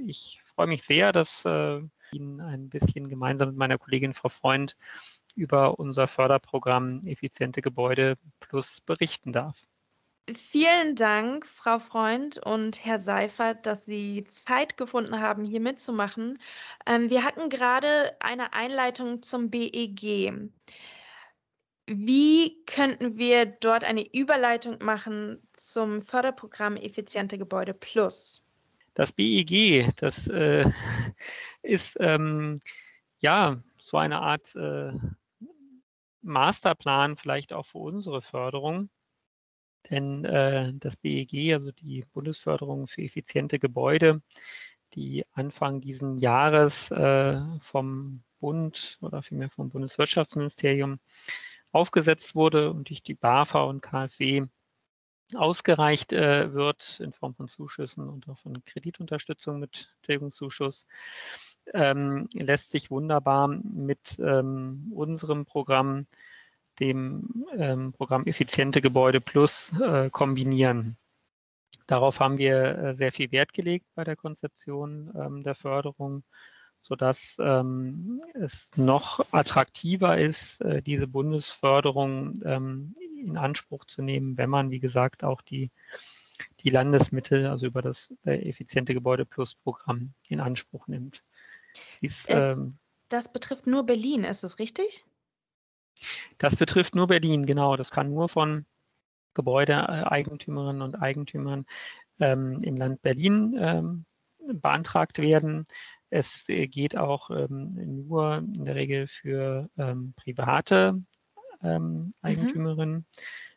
Ich freue mich sehr, dass äh, Ihnen ein bisschen gemeinsam mit meiner Kollegin Frau Freund über unser Förderprogramm Effiziente Gebäude Plus berichten darf. Vielen Dank, Frau Freund und Herr Seifert, dass Sie Zeit gefunden haben, hier mitzumachen. Ähm, wir hatten gerade eine Einleitung zum BEG. Wie könnten wir dort eine Überleitung machen zum Förderprogramm Effiziente Gebäude Plus? Das BEG, das äh, ist ähm, ja so eine Art äh, Masterplan vielleicht auch für unsere Förderung. Denn äh, das BEG, also die Bundesförderung für effiziente Gebäude, die Anfang diesen Jahres äh, vom Bund oder vielmehr vom Bundeswirtschaftsministerium aufgesetzt wurde und durch die BAFA und KfW ausgereicht äh, wird in Form von Zuschüssen und auch von Kreditunterstützung mit Tilgungszuschuss, ähm, lässt sich wunderbar mit ähm, unserem Programm, dem ähm, Programm Effiziente Gebäude Plus, äh, kombinieren. Darauf haben wir äh, sehr viel Wert gelegt bei der Konzeption ähm, der Förderung, sodass ähm, es noch attraktiver ist, äh, diese Bundesförderung ähm, in Anspruch zu nehmen, wenn man, wie gesagt, auch die, die Landesmittel, also über das äh, effiziente Gebäude Plus Programm in Anspruch nimmt. Dies, äh, ähm, das betrifft nur Berlin, ist das richtig? Das betrifft nur Berlin, genau. Das kann nur von Gebäudeeigentümerinnen und Eigentümern ähm, im Land Berlin ähm, beantragt werden. Es geht auch ähm, nur in der Regel für ähm, private ähm, mhm. Eigentümerin. Mhm.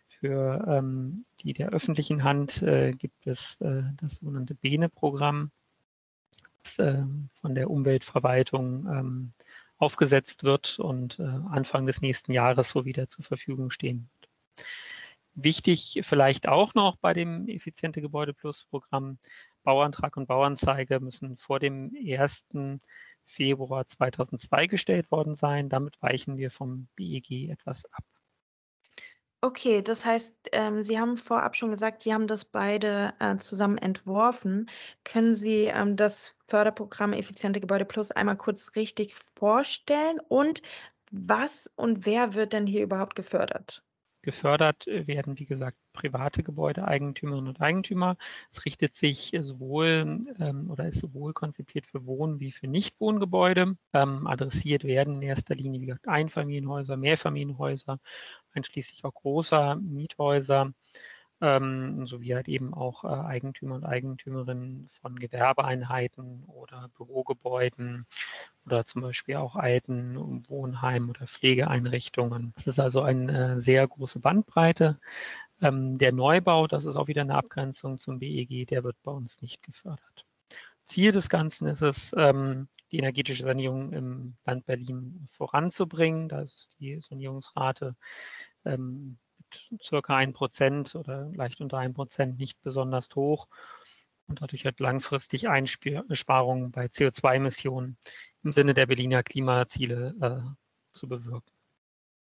Für ähm, die der öffentlichen Hand äh, gibt es äh, das sogenannte BENE-Programm, das äh, von der Umweltverwaltung ähm, aufgesetzt wird und äh, Anfang des nächsten Jahres so wieder zur Verfügung stehen wird. Wichtig vielleicht auch noch bei dem Effiziente Gebäude Plus Programm, Bauantrag und Bauanzeige müssen vor dem 1. Februar 2002 gestellt worden sein. Damit weichen wir vom BEG etwas ab. Okay, das heißt, ähm, Sie haben vorab schon gesagt, Sie haben das beide äh, zusammen entworfen. Können Sie ähm, das Förderprogramm Effiziente Gebäude Plus einmal kurz richtig vorstellen? Und was und wer wird denn hier überhaupt gefördert? Gefördert werden, wie gesagt, private Gebäudeeigentümerinnen und Eigentümer. Es richtet sich sowohl ähm, oder ist sowohl konzipiert für Wohn- wie für Nichtwohngebäude. Ähm, adressiert werden in erster Linie, wie gesagt, Einfamilienhäuser, Mehrfamilienhäuser, einschließlich auch großer Miethäuser ähm, sowie halt eben auch äh, Eigentümer und Eigentümerinnen von Gewerbeeinheiten oder Bürogebäuden oder zum Beispiel auch alten Wohnheimen oder Pflegeeinrichtungen. Das ist also eine äh, sehr große Bandbreite. Ähm, der Neubau, das ist auch wieder eine Abgrenzung zum BEG, der wird bei uns nicht gefördert. Ziel des Ganzen ist es, ähm, die energetische Sanierung im Land Berlin voranzubringen. Da ist die Sanierungsrate ähm, circa 1 Prozent oder leicht unter 1 Prozent nicht besonders hoch und dadurch halt langfristig Einsparungen bei CO2-Emissionen im Sinne der Berliner Klimaziele äh, zu bewirken.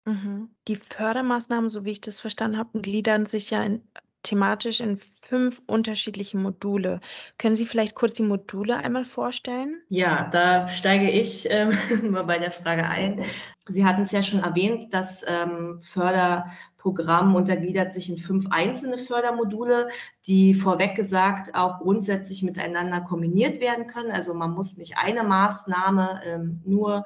Mhm. Die Fördermaßnahmen, so wie ich das verstanden habe, gliedern sich ja in thematisch in fünf unterschiedliche Module. Können Sie vielleicht kurz die Module einmal vorstellen? Ja, da steige ich ähm, mal bei der Frage ein. Sie hatten es ja schon erwähnt, das ähm, Förderprogramm untergliedert sich in fünf einzelne Fördermodule, die vorweg gesagt auch grundsätzlich miteinander kombiniert werden können. Also man muss nicht eine Maßnahme ähm, nur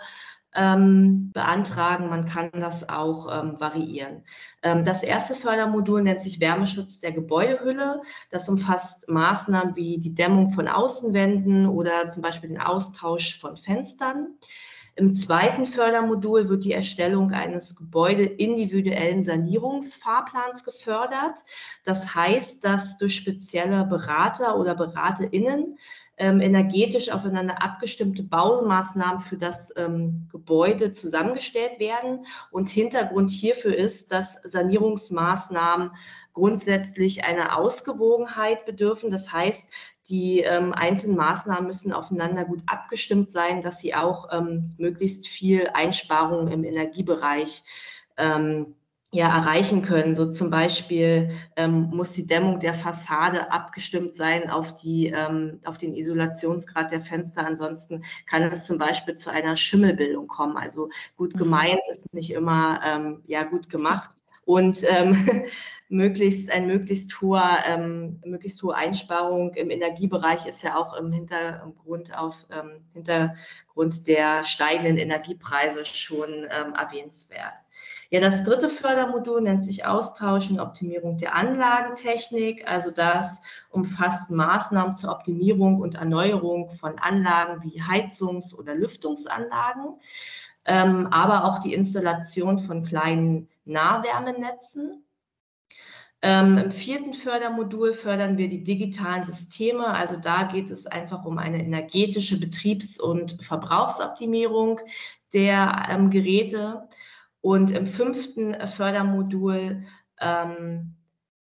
ähm, beantragen. Man kann das auch ähm, variieren. Ähm, das erste Fördermodul nennt sich Wärmeschutz der Gebäudehülle. Das umfasst Maßnahmen wie die Dämmung von Außenwänden oder zum Beispiel den Austausch von Fenstern. Im zweiten Fördermodul wird die Erstellung eines gebäudeindividuellen Sanierungsfahrplans gefördert. Das heißt, dass durch spezielle Berater oder BeraterInnen ähm, energetisch aufeinander abgestimmte Baumaßnahmen für das ähm, Gebäude zusammengestellt werden. Und Hintergrund hierfür ist, dass Sanierungsmaßnahmen grundsätzlich einer Ausgewogenheit bedürfen. Das heißt, die ähm, einzelnen Maßnahmen müssen aufeinander gut abgestimmt sein, dass sie auch ähm, möglichst viel Einsparungen im Energiebereich ähm, ja, erreichen können. So zum Beispiel ähm, muss die Dämmung der Fassade abgestimmt sein auf, die, ähm, auf den Isolationsgrad der Fenster. Ansonsten kann es zum Beispiel zu einer Schimmelbildung kommen. Also gut mhm. gemeint ist nicht immer ähm, ja, gut gemacht. Und ähm, möglichst ein möglichst hoher, ähm, möglichst hohe Einsparung im Energiebereich ist ja auch im Hintergrund auf ähm, Hintergrund der steigenden Energiepreise schon ähm, erwähnenswert. Ja, das dritte Fördermodul nennt sich Austausch und Optimierung der Anlagentechnik. Also das umfasst Maßnahmen zur Optimierung und Erneuerung von Anlagen wie Heizungs- oder Lüftungsanlagen, ähm, aber auch die Installation von kleinen Nahwärmenetzen. Ähm, Im vierten Fördermodul fördern wir die digitalen Systeme. Also da geht es einfach um eine energetische Betriebs- und Verbrauchsoptimierung der ähm, Geräte. Und im fünften Fördermodul ähm,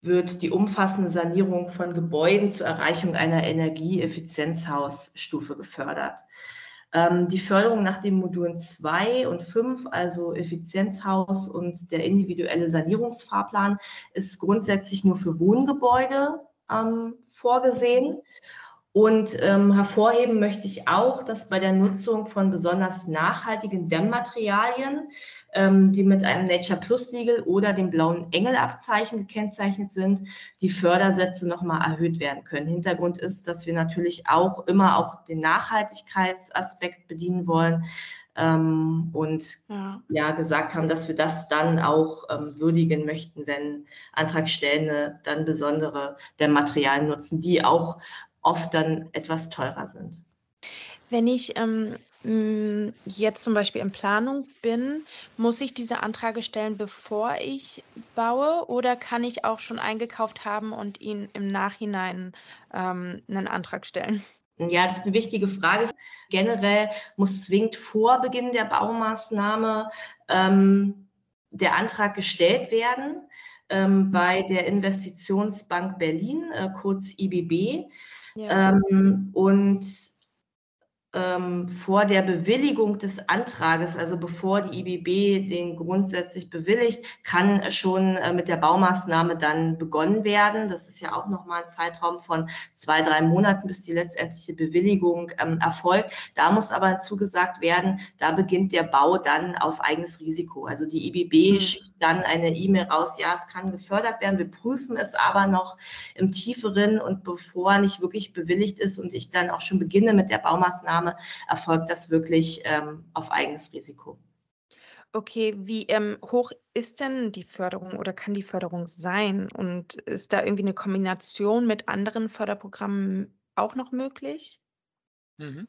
wird die umfassende Sanierung von Gebäuden zur Erreichung einer Energieeffizienzhausstufe gefördert. Ähm, die Förderung nach den Modulen 2 und 5, also Effizienzhaus und der individuelle Sanierungsfahrplan, ist grundsätzlich nur für Wohngebäude ähm, vorgesehen. Und ähm, hervorheben möchte ich auch, dass bei der Nutzung von besonders nachhaltigen Dämmmaterialien die mit einem Nature Plus Siegel oder dem blauen Engelabzeichen gekennzeichnet sind, die Fördersätze nochmal erhöht werden können. Hintergrund ist, dass wir natürlich auch immer auch den Nachhaltigkeitsaspekt bedienen wollen. Ähm, und ja. ja. gesagt haben, dass wir das dann auch ähm, würdigen möchten, wenn Antragstellende dann besondere der Materialien nutzen, die auch oft dann etwas teurer sind. Wenn ich ähm, hm, jetzt zum Beispiel in Planung bin, muss ich diese Anträge stellen, bevor ich baue, oder kann ich auch schon eingekauft haben und ihn im Nachhinein ähm, einen Antrag stellen? Ja, das ist eine wichtige Frage. Generell muss zwingend vor Beginn der Baumaßnahme ähm, der Antrag gestellt werden ähm, bei der Investitionsbank Berlin, äh, kurz IBB. Ja. Ähm, und ähm, vor der Bewilligung des Antrages, also bevor die IBB den grundsätzlich bewilligt, kann schon äh, mit der Baumaßnahme dann begonnen werden. Das ist ja auch nochmal ein Zeitraum von zwei, drei Monaten, bis die letztendliche Bewilligung ähm, erfolgt. Da muss aber hinzugesagt werden, da beginnt der Bau dann auf eigenes Risiko. Also die IBB mhm. schickt dann eine E-Mail raus, ja, es kann gefördert werden. Wir prüfen es aber noch im Tieferen und bevor nicht wirklich bewilligt ist und ich dann auch schon beginne mit der Baumaßnahme, erfolgt das wirklich ähm, auf eigenes Risiko. Okay, wie ähm, hoch ist denn die Förderung oder kann die Förderung sein? Und ist da irgendwie eine Kombination mit anderen Förderprogrammen auch noch möglich? Mhm.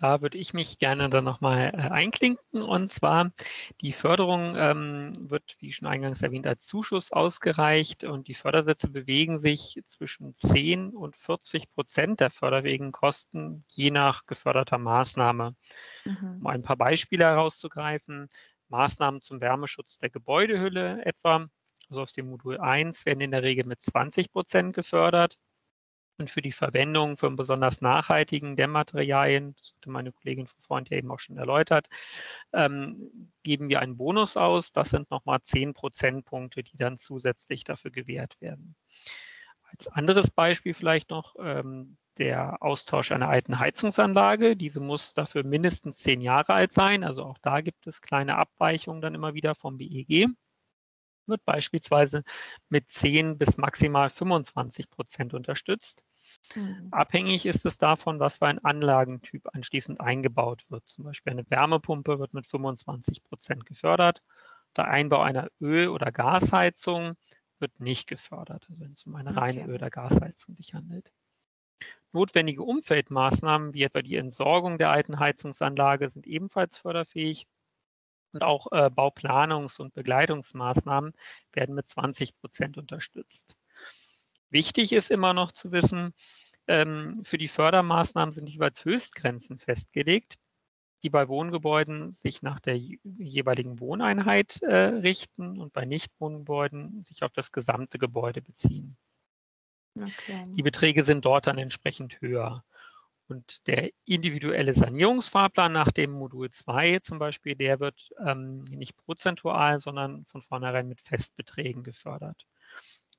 Da würde ich mich gerne dann nochmal äh, einklinken. Und zwar, die Förderung ähm, wird, wie schon eingangs erwähnt, als Zuschuss ausgereicht und die Fördersätze bewegen sich zwischen 10 und 40 Prozent der förderwegen Kosten, je nach geförderter Maßnahme. Mhm. Um ein paar Beispiele herauszugreifen, Maßnahmen zum Wärmeschutz der Gebäudehülle etwa, also aus dem Modul 1, werden in der Regel mit 20 Prozent gefördert und für die Verwendung von besonders nachhaltigen Dämmmaterialien, das hatte meine Kollegin von Freund ja eben auch schon erläutert, ähm, geben wir einen Bonus aus. Das sind nochmal 10 Prozentpunkte, die dann zusätzlich dafür gewährt werden. Als anderes Beispiel vielleicht noch ähm, der Austausch einer alten Heizungsanlage. Diese muss dafür mindestens zehn Jahre alt sein. Also auch da gibt es kleine Abweichungen dann immer wieder vom BEG wird beispielsweise mit 10 bis maximal 25 Prozent unterstützt. Mhm. Abhängig ist es davon, was für ein Anlagentyp anschließend eingebaut wird. Zum Beispiel eine Wärmepumpe wird mit 25 Prozent gefördert. Der Einbau einer Öl- oder Gasheizung wird nicht gefördert, also wenn es um eine okay. reine Öl- oder Gasheizung sich handelt. Notwendige Umfeldmaßnahmen wie etwa die Entsorgung der alten Heizungsanlage sind ebenfalls förderfähig und auch äh, Bauplanungs- und Begleitungsmaßnahmen werden mit 20 Prozent unterstützt. Wichtig ist immer noch zu wissen, ähm, für die Fördermaßnahmen sind jeweils Höchstgrenzen festgelegt, die bei Wohngebäuden sich nach der jeweiligen Wohneinheit äh, richten und bei Nichtwohngebäuden sich auf das gesamte Gebäude beziehen. Okay. Die Beträge sind dort dann entsprechend höher. Und der individuelle Sanierungsfahrplan nach dem Modul 2 zum Beispiel, der wird ähm, nicht prozentual, sondern von vornherein mit Festbeträgen gefördert.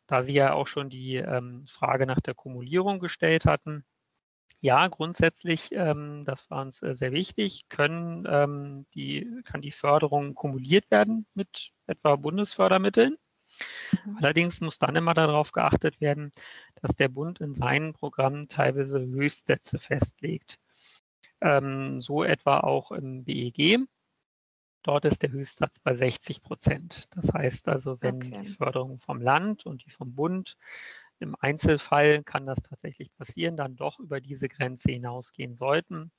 Da Sie ja auch schon die ähm, Frage nach der Kumulierung gestellt hatten, ja, grundsätzlich, ähm, das war uns äh, sehr wichtig, können, ähm, die, kann die Förderung kumuliert werden mit etwa Bundesfördermitteln. Mhm. Allerdings muss dann immer darauf geachtet werden, dass der Bund in seinen Programmen teilweise Höchstsätze festlegt. Ähm, so etwa auch im BEG. Dort ist der Höchstsatz bei 60 Prozent. Das heißt also, wenn okay. die Förderung vom Land und die vom Bund im Einzelfall kann das tatsächlich passieren, dann doch über diese Grenze hinausgehen sollten,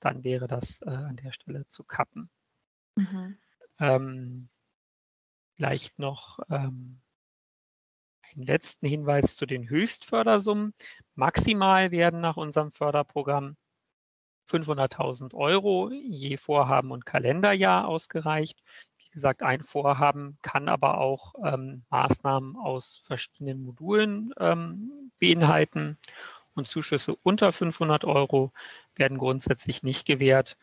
dann wäre das äh, an der Stelle zu kappen. Mhm. Ähm, Vielleicht noch ähm, einen letzten Hinweis zu den Höchstfördersummen. Maximal werden nach unserem Förderprogramm 500.000 Euro je Vorhaben und Kalenderjahr ausgereicht. Wie gesagt, ein Vorhaben kann aber auch ähm, Maßnahmen aus verschiedenen Modulen ähm, beinhalten. Und Zuschüsse unter 500 Euro werden grundsätzlich nicht gewährt.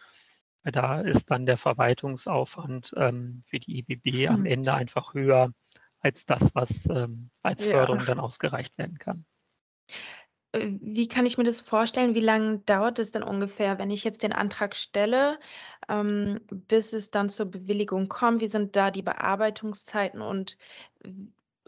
Da ist dann der Verwaltungsaufwand ähm, für die EBB hm. am Ende einfach höher als das, was ähm, als Förderung ja. dann ausgereicht werden kann. Wie kann ich mir das vorstellen? Wie lange dauert es denn ungefähr, wenn ich jetzt den Antrag stelle, ähm, bis es dann zur Bewilligung kommt? Wie sind da die Bearbeitungszeiten und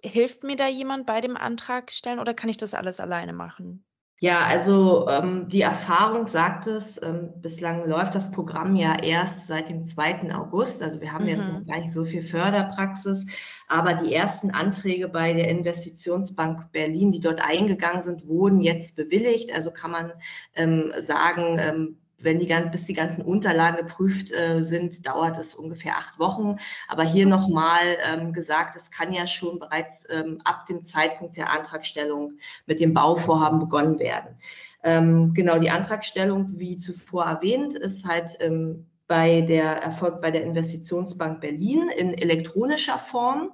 hilft mir da jemand bei dem Antrag stellen oder kann ich das alles alleine machen? Ja, also ähm, die Erfahrung sagt es, ähm, bislang läuft das Programm ja erst seit dem 2. August. Also wir haben mhm. jetzt noch gar nicht so viel Förderpraxis, aber die ersten Anträge bei der Investitionsbank Berlin, die dort eingegangen sind, wurden jetzt bewilligt. Also kann man ähm, sagen, ähm, wenn die, bis die ganzen Unterlagen geprüft äh, sind, dauert es ungefähr acht Wochen. Aber hier nochmal ähm, gesagt, es kann ja schon bereits ähm, ab dem Zeitpunkt der Antragstellung mit dem Bauvorhaben begonnen werden. Ähm, genau, die Antragstellung, wie zuvor erwähnt, ist halt ähm, bei der Erfolg bei der Investitionsbank Berlin in elektronischer Form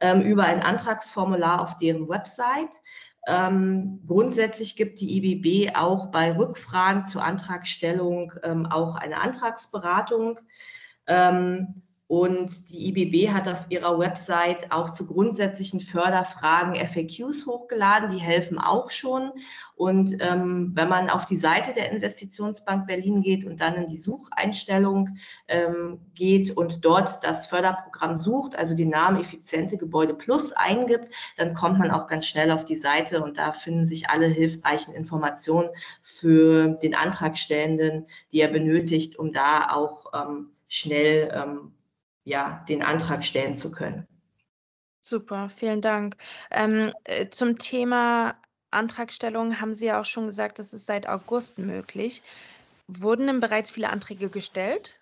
ähm, über ein Antragsformular auf deren Website. Ähm, grundsätzlich gibt die IBB auch bei Rückfragen zur Antragstellung ähm, auch eine Antragsberatung. Ähm, und die IBB hat auf ihrer Website auch zu grundsätzlichen Förderfragen FAQs hochgeladen. Die helfen auch schon. Und ähm, wenn man auf die Seite der Investitionsbank Berlin geht und dann in die Sucheinstellung ähm, geht und dort das Förderprogramm sucht, also den Namen Effiziente Gebäude Plus eingibt, dann kommt man auch ganz schnell auf die Seite und da finden sich alle hilfreichen Informationen für den Antragstellenden, die er benötigt, um da auch ähm, schnell ähm, ja, den Antrag stellen zu können. Super, vielen Dank. Ähm, äh, zum Thema Antragstellung haben Sie ja auch schon gesagt, das ist seit August möglich. Wurden denn bereits viele Anträge gestellt?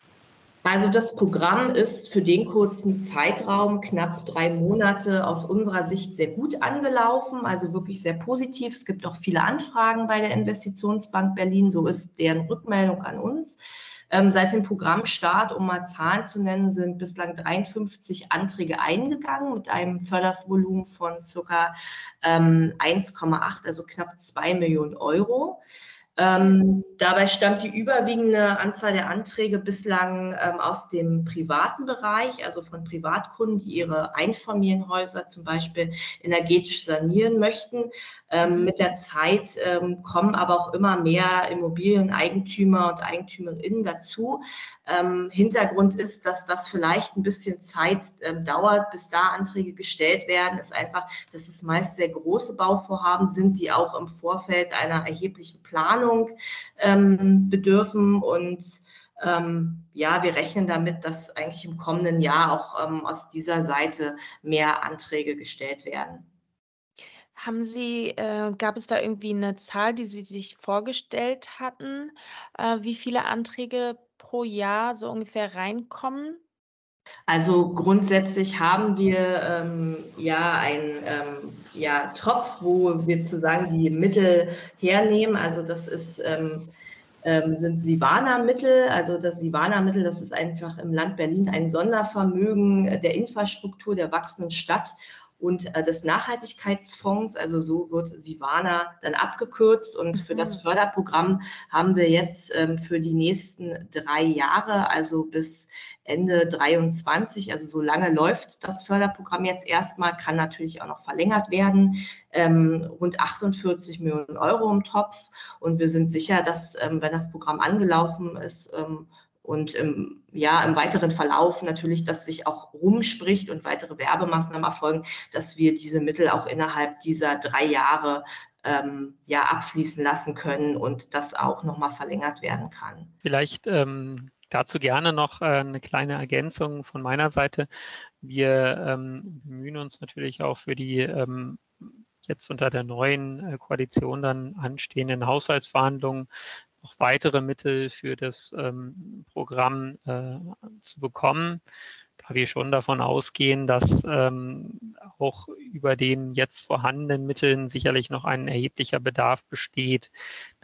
Also das Programm ist für den kurzen Zeitraum, knapp drei Monate, aus unserer Sicht sehr gut angelaufen, also wirklich sehr positiv. Es gibt auch viele Anfragen bei der Investitionsbank Berlin, so ist deren Rückmeldung an uns. Ähm, seit dem Programmstart, um mal Zahlen zu nennen, sind bislang 53 Anträge eingegangen mit einem Fördervolumen von ca. ähm, 1,8, also knapp 2 Millionen Euro. Ähm, dabei stammt die überwiegende Anzahl der Anträge bislang ähm, aus dem privaten Bereich, also von Privatkunden, die ihre Einfamilienhäuser zum Beispiel energetisch sanieren möchten. Ähm, mit der Zeit ähm, kommen aber auch immer mehr Immobilieneigentümer und Eigentümerinnen dazu. Ähm, Hintergrund ist, dass das vielleicht ein bisschen Zeit ähm, dauert, bis da Anträge gestellt werden, ist einfach, dass es meist sehr große Bauvorhaben sind, die auch im Vorfeld einer erheblichen Planung ähm, bedürfen und ähm, ja, wir rechnen damit, dass eigentlich im kommenden Jahr auch ähm, aus dieser Seite mehr Anträge gestellt werden. Haben Sie, äh, gab es da irgendwie eine Zahl, die Sie sich vorgestellt hatten, äh, wie viele Anträge pro Jahr so ungefähr reinkommen? Also grundsätzlich haben wir ähm, ja einen ähm, ja, Topf, wo wir sozusagen die Mittel hernehmen. Also das ist ähm, ähm sind Sivana-Mittel. Also das Sivana-Mittel, das ist einfach im Land Berlin ein Sondervermögen der Infrastruktur der wachsenden Stadt und äh, des Nachhaltigkeitsfonds, also so wird Sivana dann abgekürzt. Und für das mhm. Förderprogramm haben wir jetzt ähm, für die nächsten drei Jahre, also bis Ende 23, also so lange läuft das Förderprogramm jetzt erstmal, kann natürlich auch noch verlängert werden, ähm, rund 48 Millionen Euro im Topf. Und wir sind sicher, dass, ähm, wenn das Programm angelaufen ist, ähm, und im, ja, im weiteren Verlauf natürlich, dass sich auch rumspricht und weitere Werbemaßnahmen erfolgen, dass wir diese Mittel auch innerhalb dieser drei Jahre ähm, ja, abfließen lassen können und das auch nochmal verlängert werden kann. Vielleicht ähm, dazu gerne noch äh, eine kleine Ergänzung von meiner Seite. Wir ähm, bemühen uns natürlich auch für die ähm, jetzt unter der neuen äh, Koalition dann anstehenden Haushaltsverhandlungen noch weitere Mittel für das ähm, Programm äh, zu bekommen, da wir schon davon ausgehen, dass ähm, auch über den jetzt vorhandenen Mitteln sicherlich noch ein erheblicher Bedarf besteht.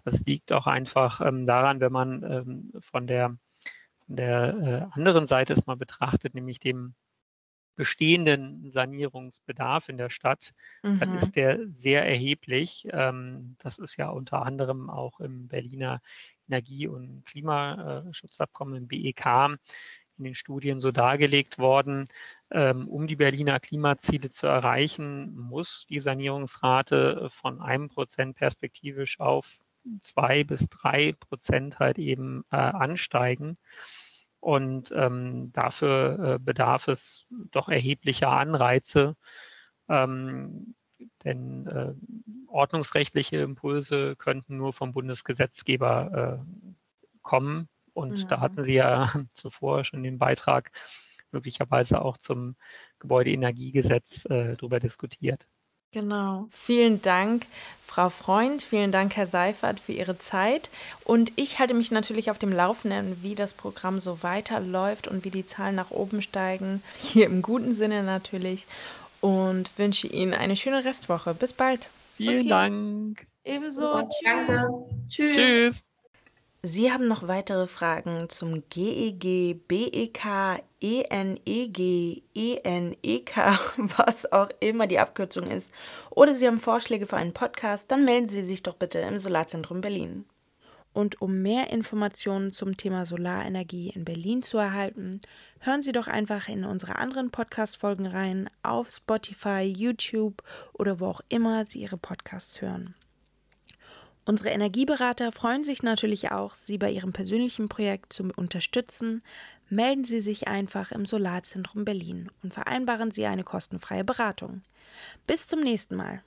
Das liegt auch einfach ähm, daran, wenn man ähm, von der, von der äh, anderen Seite es mal betrachtet, nämlich dem bestehenden Sanierungsbedarf in der Stadt, mhm. dann ist der sehr erheblich. Ähm, das ist ja unter anderem auch im Berliner Energie- und Klimaschutzabkommen im BEK in den Studien so dargelegt worden. Ähm, um die Berliner Klimaziele zu erreichen, muss die Sanierungsrate von einem Prozent perspektivisch auf zwei bis drei Prozent halt eben äh, ansteigen. Und ähm, dafür äh, bedarf es doch erheblicher Anreize, ähm, denn äh, ordnungsrechtliche Impulse könnten nur vom Bundesgesetzgeber äh, kommen. Und ja. da hatten Sie ja zuvor schon den Beitrag möglicherweise auch zum Gebäudeenergiegesetz äh, darüber diskutiert. Genau. Vielen Dank, Frau Freund. Vielen Dank, Herr Seifert, für Ihre Zeit. Und ich halte mich natürlich auf dem Laufenden, wie das Programm so weiterläuft und wie die Zahlen nach oben steigen. Hier im guten Sinne natürlich. Und wünsche Ihnen eine schöne Restwoche. Bis bald. Vielen okay. Dank. Ebenso. Danke. Tschüss. Tschüss. Sie haben noch weitere Fragen zum GEG, BEK, ENEG, ENEK, was auch immer die Abkürzung ist, oder Sie haben Vorschläge für einen Podcast, dann melden Sie sich doch bitte im Solarzentrum Berlin. Und um mehr Informationen zum Thema Solarenergie in Berlin zu erhalten, hören Sie doch einfach in unsere anderen Podcast-Folgen rein auf Spotify, YouTube oder wo auch immer Sie Ihre Podcasts hören. Unsere Energieberater freuen sich natürlich auch, Sie bei Ihrem persönlichen Projekt zu unterstützen. Melden Sie sich einfach im Solarzentrum Berlin und vereinbaren Sie eine kostenfreie Beratung. Bis zum nächsten Mal.